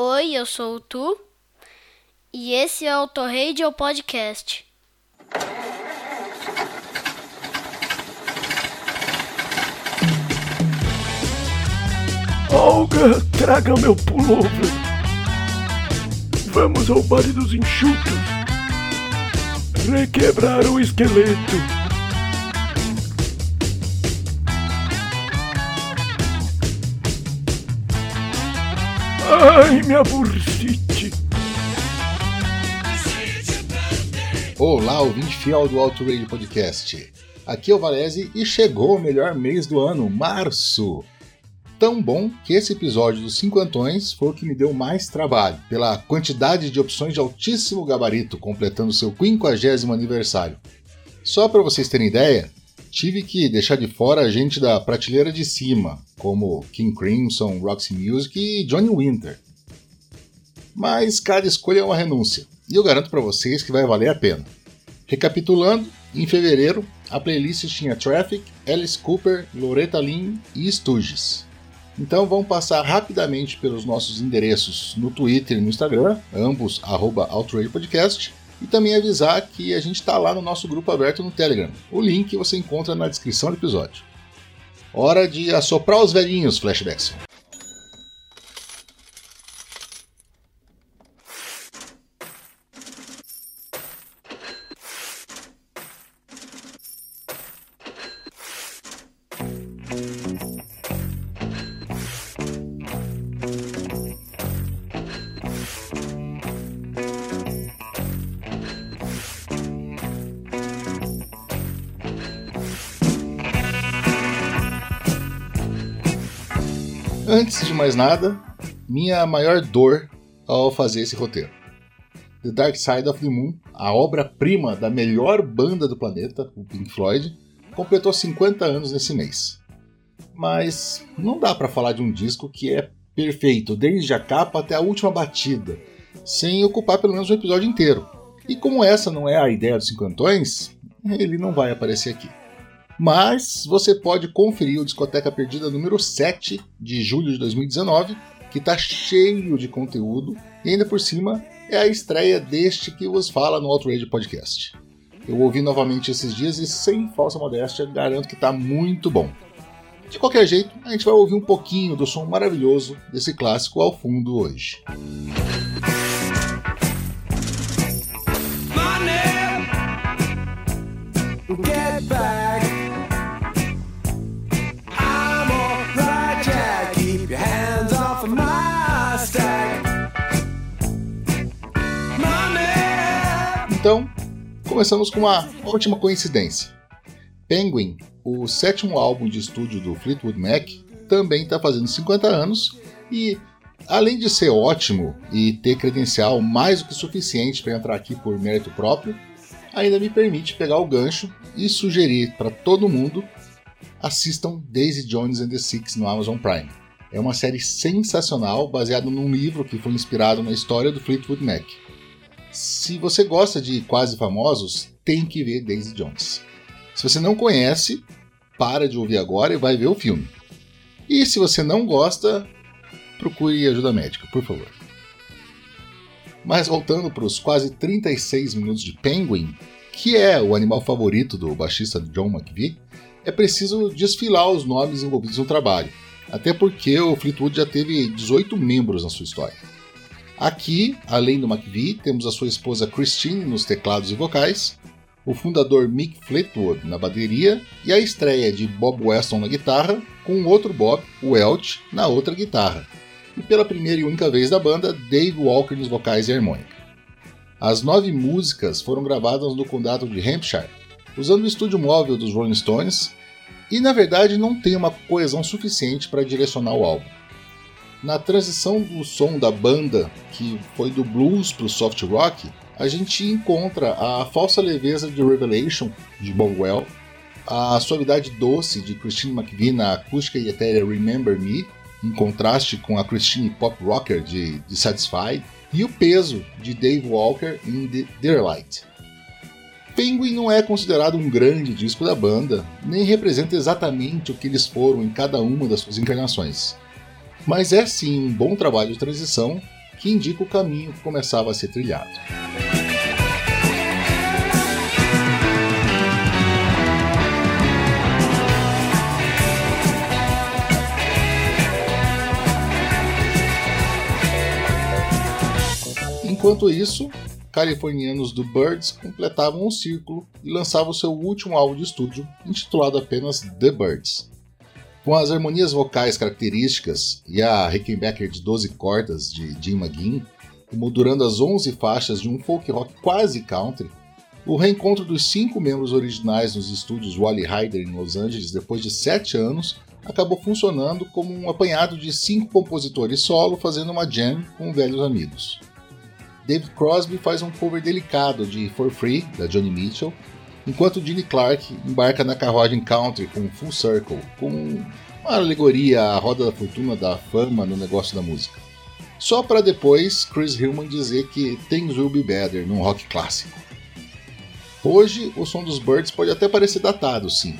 Oi, eu sou o Tu e esse é o Torradio Podcast. Olga, traga meu pullover. Vamos ao baile dos enxutos. Requebrar o esqueleto. Ai, minha bursite. Olá, ouvinte fiel do Alto Radio Podcast. Aqui é o Valese e chegou o melhor mês do ano, março. Tão bom que esse episódio dos Cinco Antões foi o que me deu mais trabalho, pela quantidade de opções de altíssimo gabarito, completando seu 50 aniversário. Só para vocês terem ideia, tive que deixar de fora a gente da prateleira de cima, como King Crimson, Roxy Music e Johnny Winter. Mas cada escolha é uma renúncia, e eu garanto para vocês que vai valer a pena. Recapitulando, em fevereiro, a playlist tinha Traffic, Alice Cooper, Loretta Lynn e Stooges. Então vamos passar rapidamente pelos nossos endereços no Twitter e no Instagram, ambos arroba Podcast, e também avisar que a gente está lá no nosso grupo aberto no Telegram. O link você encontra na descrição do episódio. Hora de assoprar os velhinhos, flashbacks. Mais nada, minha maior dor ao fazer esse roteiro. The Dark Side of the Moon, a obra-prima da melhor banda do planeta, o Pink Floyd, completou 50 anos nesse mês. Mas não dá para falar de um disco que é perfeito, desde a capa até a última batida, sem ocupar pelo menos um episódio inteiro. E como essa não é a ideia dos cinquentões, ele não vai aparecer aqui. Mas você pode conferir o Discoteca Perdida número 7 de julho de 2019, que está cheio de conteúdo e ainda por cima é a estreia deste que vos fala no Outrage Podcast. Eu ouvi novamente esses dias e sem falsa modéstia garanto que está muito bom. De qualquer jeito, a gente vai ouvir um pouquinho do som maravilhoso desse clássico ao fundo hoje. Get começamos com uma ótima coincidência. Penguin, o sétimo álbum de estúdio do Fleetwood Mac, também está fazendo 50 anos e, além de ser ótimo e ter credencial mais do que suficiente para entrar aqui por mérito próprio, ainda me permite pegar o gancho e sugerir para todo mundo assistam Daisy Jones and the Six no Amazon Prime. É uma série sensacional baseada num livro que foi inspirado na história do Fleetwood Mac. Se você gosta de quase famosos, tem que ver Daisy Jones. Se você não conhece, para de ouvir agora e vai ver o filme. E se você não gosta, procure ajuda médica, por favor. Mas voltando para os quase 36 minutos de Penguin, que é o animal favorito do baixista John McVie, é preciso desfilar os nomes envolvidos no trabalho, até porque o Fleetwood já teve 18 membros na sua história. Aqui, além do McVie, temos a sua esposa Christine nos teclados e vocais, o fundador Mick Fleetwood na bateria e a estreia de Bob Weston na guitarra, com outro Bob, o Welch, na outra guitarra. E pela primeira e única vez da banda, Dave Walker nos vocais e harmônica. As nove músicas foram gravadas no condado de Hampshire, usando o estúdio móvel dos Rolling Stones, e na verdade não tem uma coesão suficiente para direcionar o álbum. Na transição do som da banda, que foi do blues para o soft rock, a gente encontra a falsa leveza de Revelation, de Bongwell, a suavidade doce de Christine McVie na acústica e etérea Remember Me, em contraste com a Christine pop rocker de, de Satisfied, e o peso de Dave Walker em The Dearlight. Penguin não é considerado um grande disco da banda, nem representa exatamente o que eles foram em cada uma das suas encarnações mas é sim um bom trabalho de transição que indica o caminho que começava a ser trilhado. Enquanto isso, californianos do Birds completavam um círculo e lançavam seu último álbum de estúdio, intitulado apenas The Birds. Com as harmonias vocais características e a Rickenbacker de 12 cordas de Jim McGinn, moldurando as 11 faixas de um folk rock quase country, o reencontro dos cinco membros originais nos estúdios Wally Hyder em Los Angeles depois de sete anos acabou funcionando como um apanhado de cinco compositores solo fazendo uma jam com velhos amigos. David Crosby faz um cover delicado de For Free, da Johnny Mitchell, enquanto Gene Clark embarca na carruagem country com Full Circle, com uma alegoria à roda da fortuna da fama no negócio da música. Só para depois Chris Hillman dizer que Things Will Be Better num rock clássico. Hoje, o som dos Birds pode até parecer datado, sim,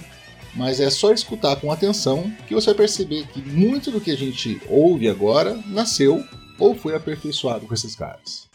mas é só escutar com atenção que você vai perceber que muito do que a gente ouve agora nasceu ou foi aperfeiçoado com esses caras.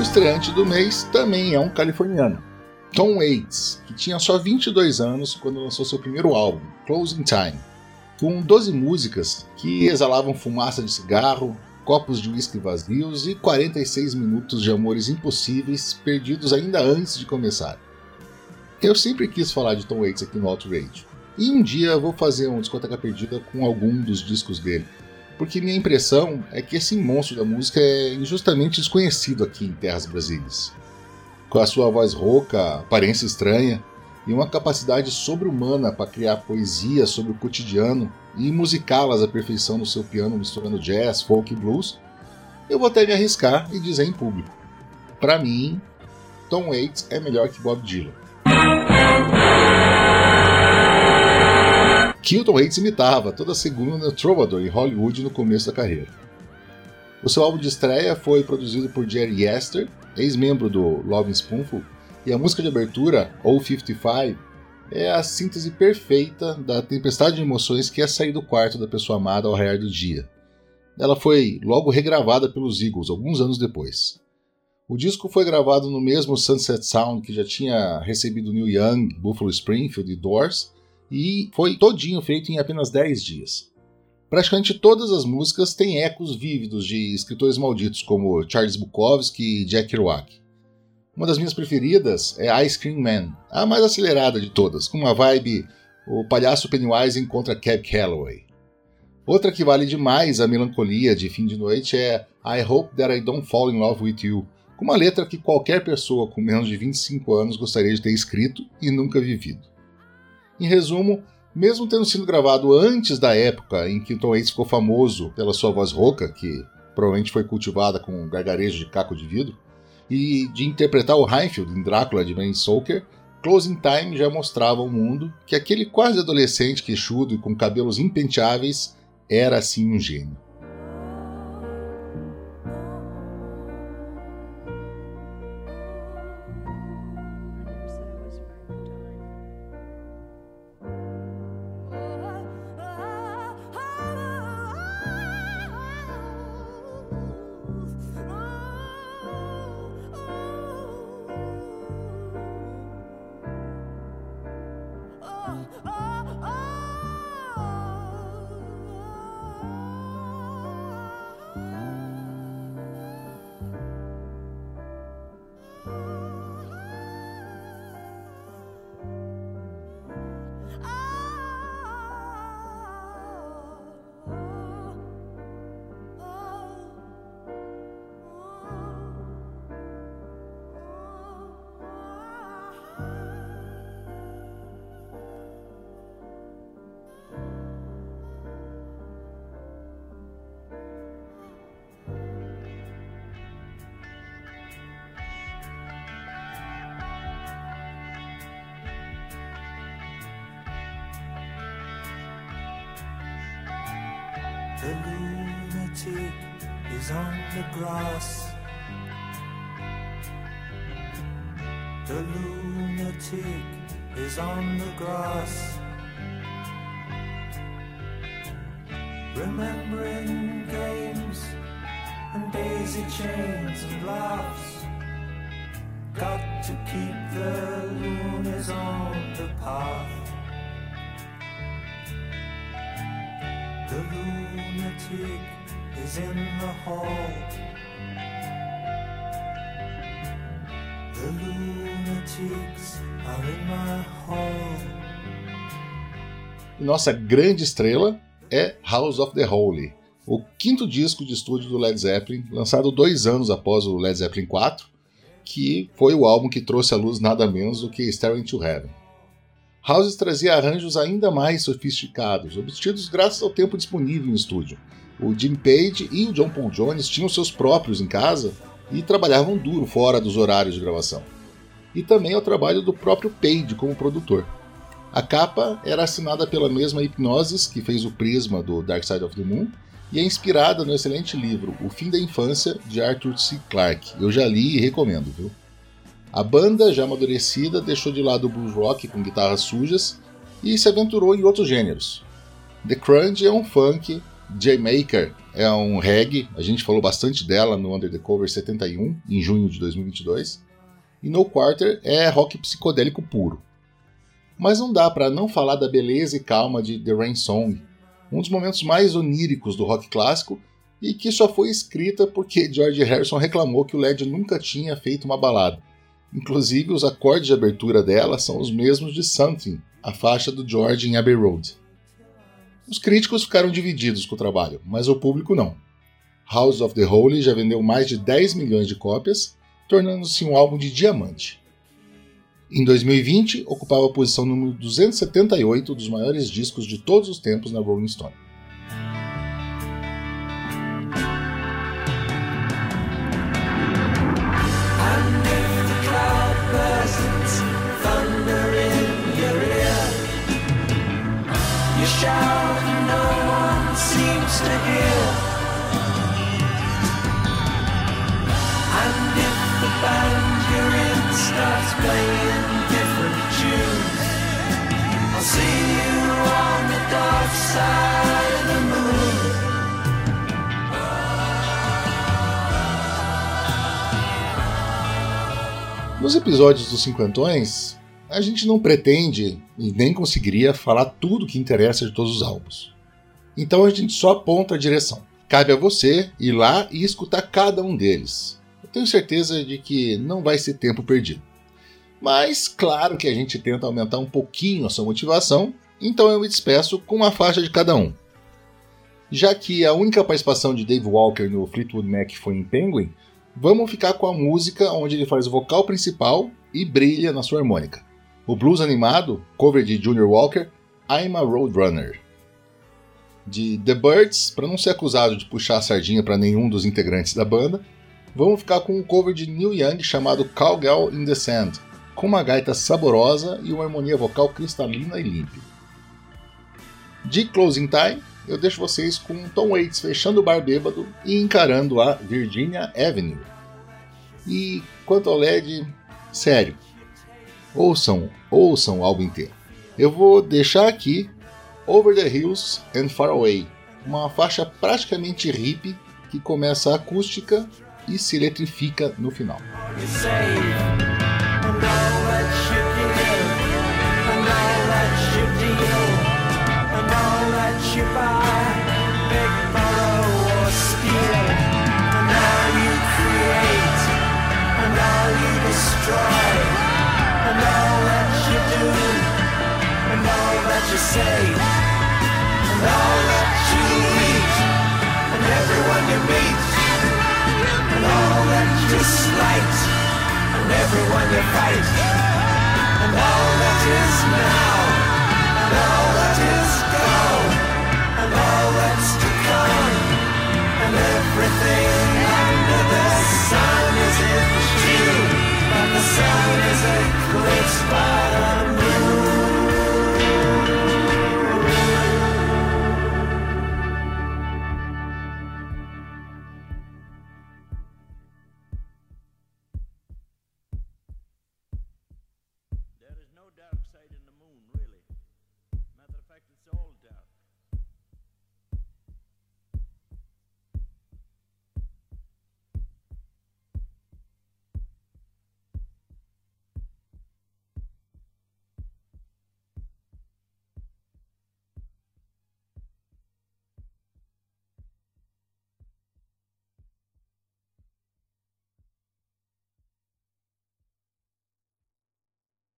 Estreante do mês também é um californiano, Tom Waits, que tinha só 22 anos quando lançou seu primeiro álbum, Closing Time, com 12 músicas que exalavam fumaça de cigarro, copos de uísque vazios e 46 minutos de amores impossíveis perdidos ainda antes de começar. Eu sempre quis falar de Tom Waits aqui no Outrage, e um dia vou fazer um discoteca perdida com algum dos discos dele porque minha impressão é que esse monstro da música é injustamente desconhecido aqui em terras brasileiras. Com a sua voz rouca, aparência estranha e uma capacidade sobre-humana para criar poesia sobre o cotidiano e musicá-las à perfeição no seu piano misturando jazz, folk e blues, eu vou até me arriscar e dizer em público. Para mim, Tom Waits é melhor que Bob Dylan. Kilton Waits imitava toda segunda no Troubadour em Hollywood no começo da carreira. O seu álbum de estreia foi produzido por Jerry Yester, ex-membro do Loving Spoonful, e a música de abertura, O 55, é a síntese perfeita da tempestade de emoções que é sair do quarto da pessoa amada ao raiar do dia. Ela foi logo regravada pelos Eagles alguns anos depois. O disco foi gravado no mesmo Sunset Sound que já tinha recebido Neil Young, Buffalo Springfield e Doors, e foi todinho feito em apenas 10 dias. Praticamente todas as músicas têm ecos vívidos de escritores malditos como Charles Bukowski e Jack Kerouac. Uma das minhas preferidas é Ice Cream Man, a mais acelerada de todas, com uma vibe o palhaço Pennywise encontra Cab Calloway. Outra que vale demais a melancolia de fim de noite é I Hope That I Don't Fall in Love With You, com uma letra que qualquer pessoa com menos de 25 anos gostaria de ter escrito e nunca vivido. Em resumo, mesmo tendo sido gravado antes da época em que Tom Waits ficou famoso pela sua voz rouca, que provavelmente foi cultivada com um gargarejo de caco de vidro, e de interpretar o Heinfeld em Drácula de Bram Stoker, Closing Time já mostrava ao mundo que aquele quase adolescente queixudo e com cabelos impenteáveis era assim um gênio. The lunatic is on the grass. The lunatic is on the grass. Remembering games and daisy chains and laughs. Got to keep the loonies on the path. Lunatic is in the hall. The lunatics are in my hall. Nossa grande estrela é House of the Holy, o quinto disco de estúdio do Led Zeppelin, lançado dois anos após o Led Zeppelin 4, que foi o álbum que trouxe à luz nada menos do que Staring to Heaven. House trazia arranjos ainda mais sofisticados, obtidos graças ao tempo disponível em estúdio. O Jim Page e o John Paul Jones tinham seus próprios em casa e trabalhavam duro fora dos horários de gravação. E também ao trabalho do próprio Page como produtor. A capa era assinada pela mesma Hipnosis que fez o Prisma do Dark Side of the Moon e é inspirada no excelente livro O Fim da Infância de Arthur C. Clarke. Eu já li e recomendo, viu? A banda, já amadurecida, deixou de lado o blues rock com guitarras sujas e se aventurou em outros gêneros. The Crunch é um funk, J-Maker é um reggae, a gente falou bastante dela no Under the Cover 71, em junho de 2022, e No Quarter é rock psicodélico puro. Mas não dá para não falar da beleza e calma de The Rain Song, um dos momentos mais oníricos do rock clássico e que só foi escrita porque George Harrison reclamou que o Led nunca tinha feito uma balada. Inclusive, os acordes de abertura dela são os mesmos de Something, a faixa do George em Abbey Road. Os críticos ficaram divididos com o trabalho, mas o público não. House of the Holy já vendeu mais de 10 milhões de cópias, tornando-se um álbum de diamante. Em 2020, ocupava a posição número 278 dos maiores discos de todos os tempos na Rolling Stone. Band you're in starts playing different tunes, I'll see you on the dark side of the moon. Nos episódios dos Cinquentões, a gente não pretende e nem conseguiria falar tudo que interessa de todos os álbuns. Então a gente só aponta a direção. Cabe a você ir lá e escutar cada um deles. Eu tenho certeza de que não vai ser tempo perdido. Mas claro que a gente tenta aumentar um pouquinho a sua motivação, então eu me despeço com uma faixa de cada um. Já que a única participação de Dave Walker no Fleetwood Mac foi em Penguin, vamos ficar com a música onde ele faz o vocal principal e brilha na sua harmônica. O blues animado, cover de Junior Walker, I'm a Roadrunner. De The Birds, para não ser acusado de puxar a sardinha para nenhum dos integrantes da banda, vamos ficar com um cover de Neil Young chamado Cowgirl in the Sand, com uma gaita saborosa e uma harmonia vocal cristalina e limpa. De Closing Time, eu deixo vocês com Tom Waits fechando o bar bêbado e encarando a Virginia Avenue. E quanto ao LED, sério, ouçam, ouçam o álbum inteiro. Eu vou deixar aqui Over the Hills and Far Away, uma faixa praticamente hippie que começa acústica e se eletrifica no final. and all that you eat and everyone you meet all that you slight, and everyone you fight, and all that is now, and all that is gone, and all that's to come, and everything under the sun is in June, but the sun is eclipsed by the moon.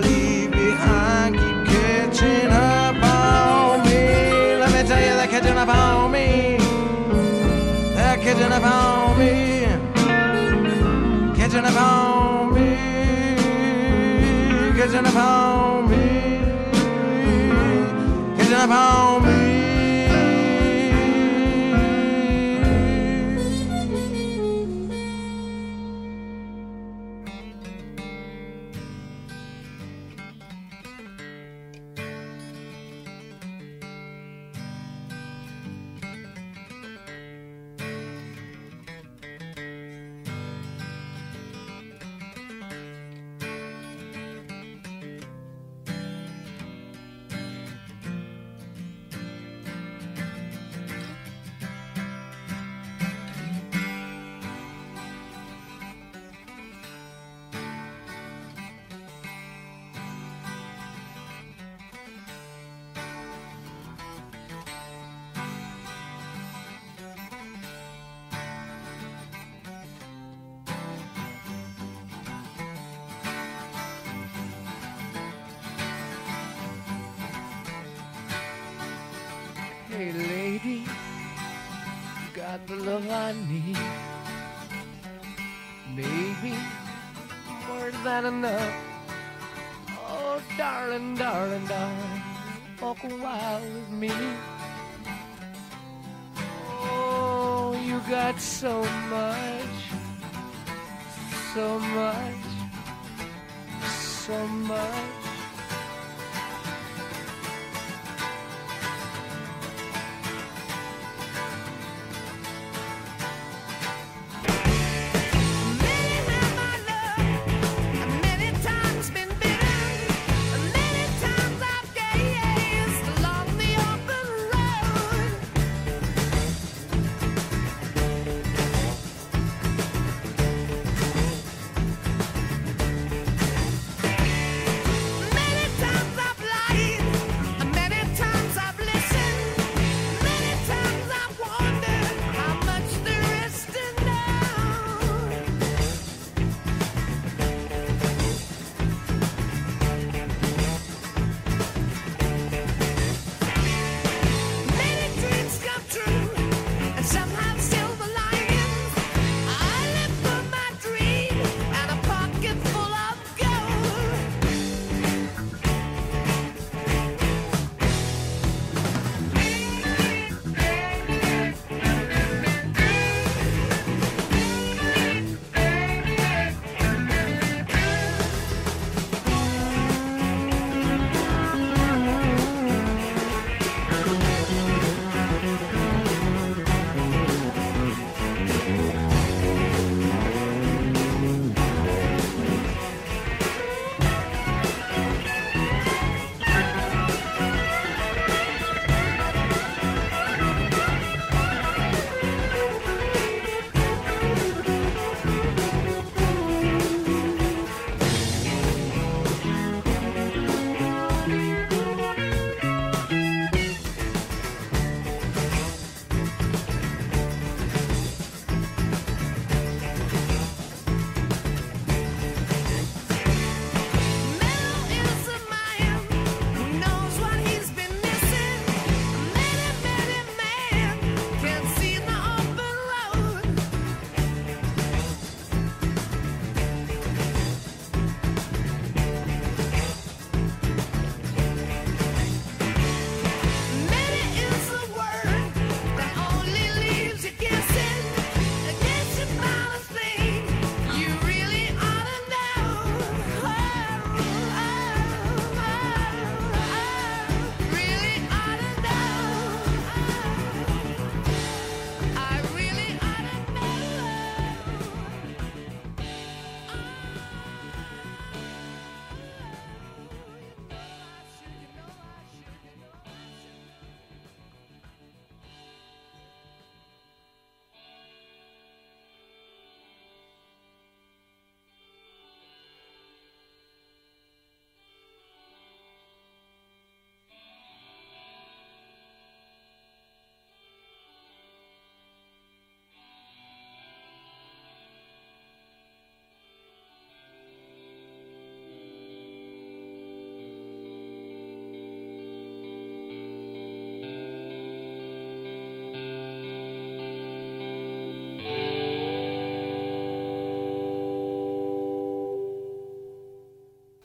Leave behind keep catching up on me. Let me tell you, they're catching up on me. They're catching up on me. Catching up on me. Catching up on me. Catching up on me. Hey, lady, you got the love I need. Maybe more than enough. Oh, darling, darling, darling, walk a while with me. Oh, you got so much, so much, so much.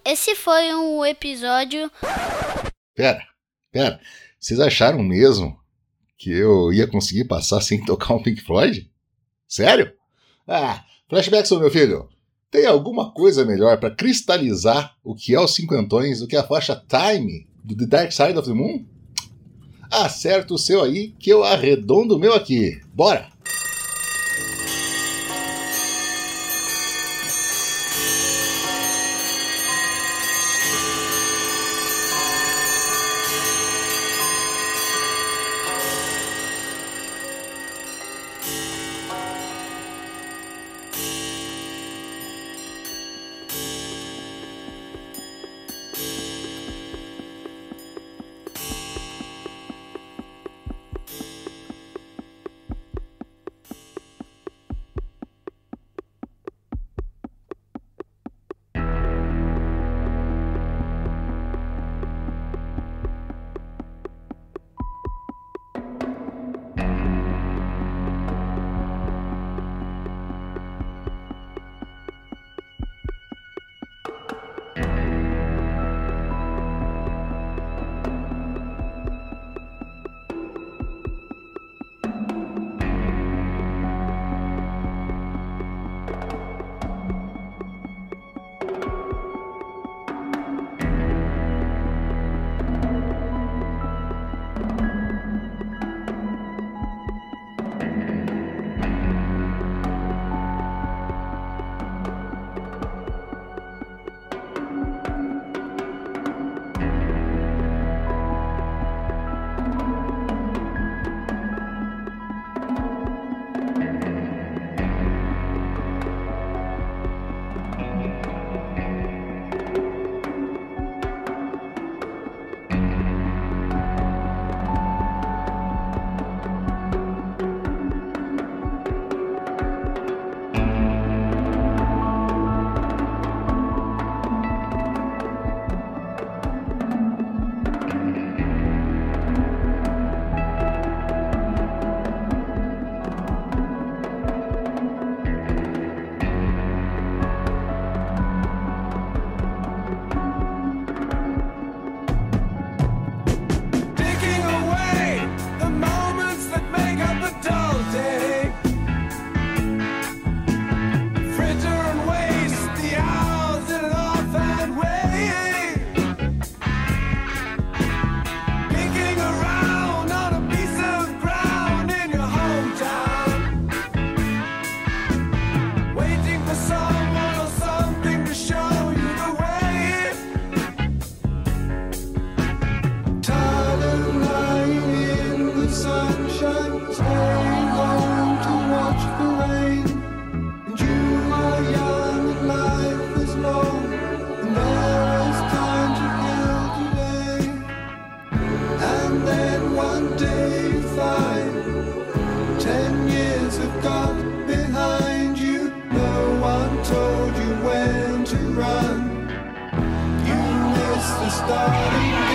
Esse foi um episódio. Pera, pera. Vocês acharam mesmo que eu ia conseguir passar sem tocar um Pink Floyd? Sério? Ah, flashbacks, meu filho. Tem alguma coisa melhor para cristalizar o que é os cinquentões do que a faixa Time do The Dark Side of the Moon? Acerta o seu aí que eu arredondo o meu aqui. Bora! started.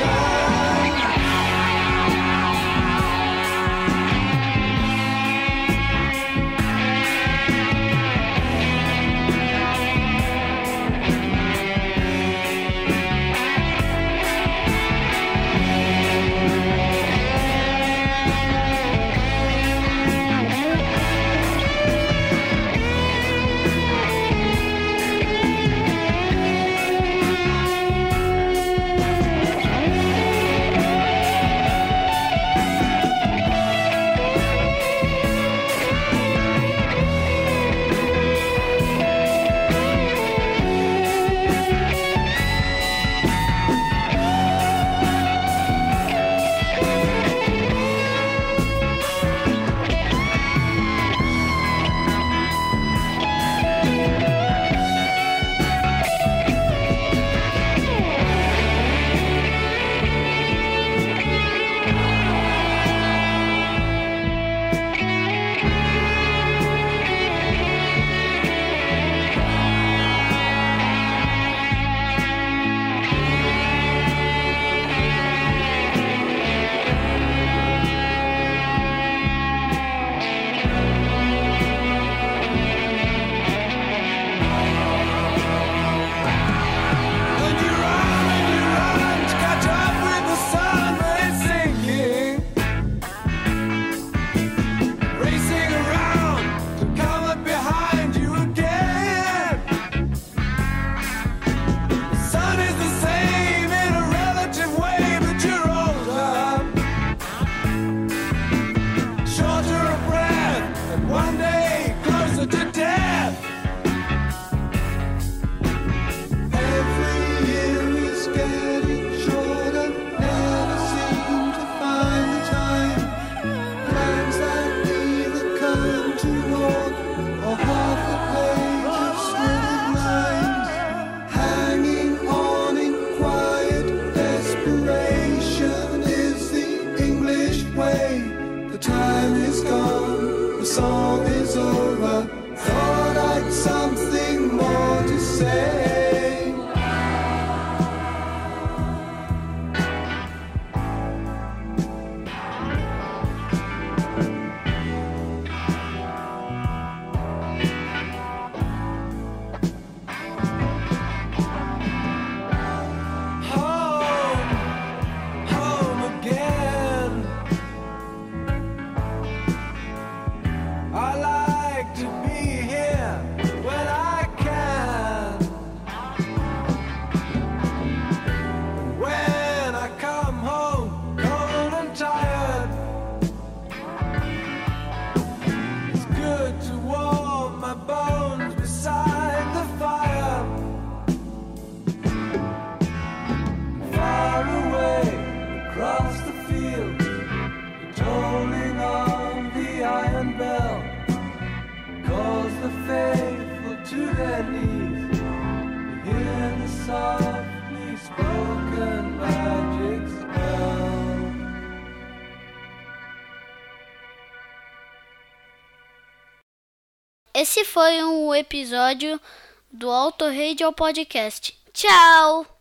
Esse foi um episódio do Auto Radio Podcast. Tchau!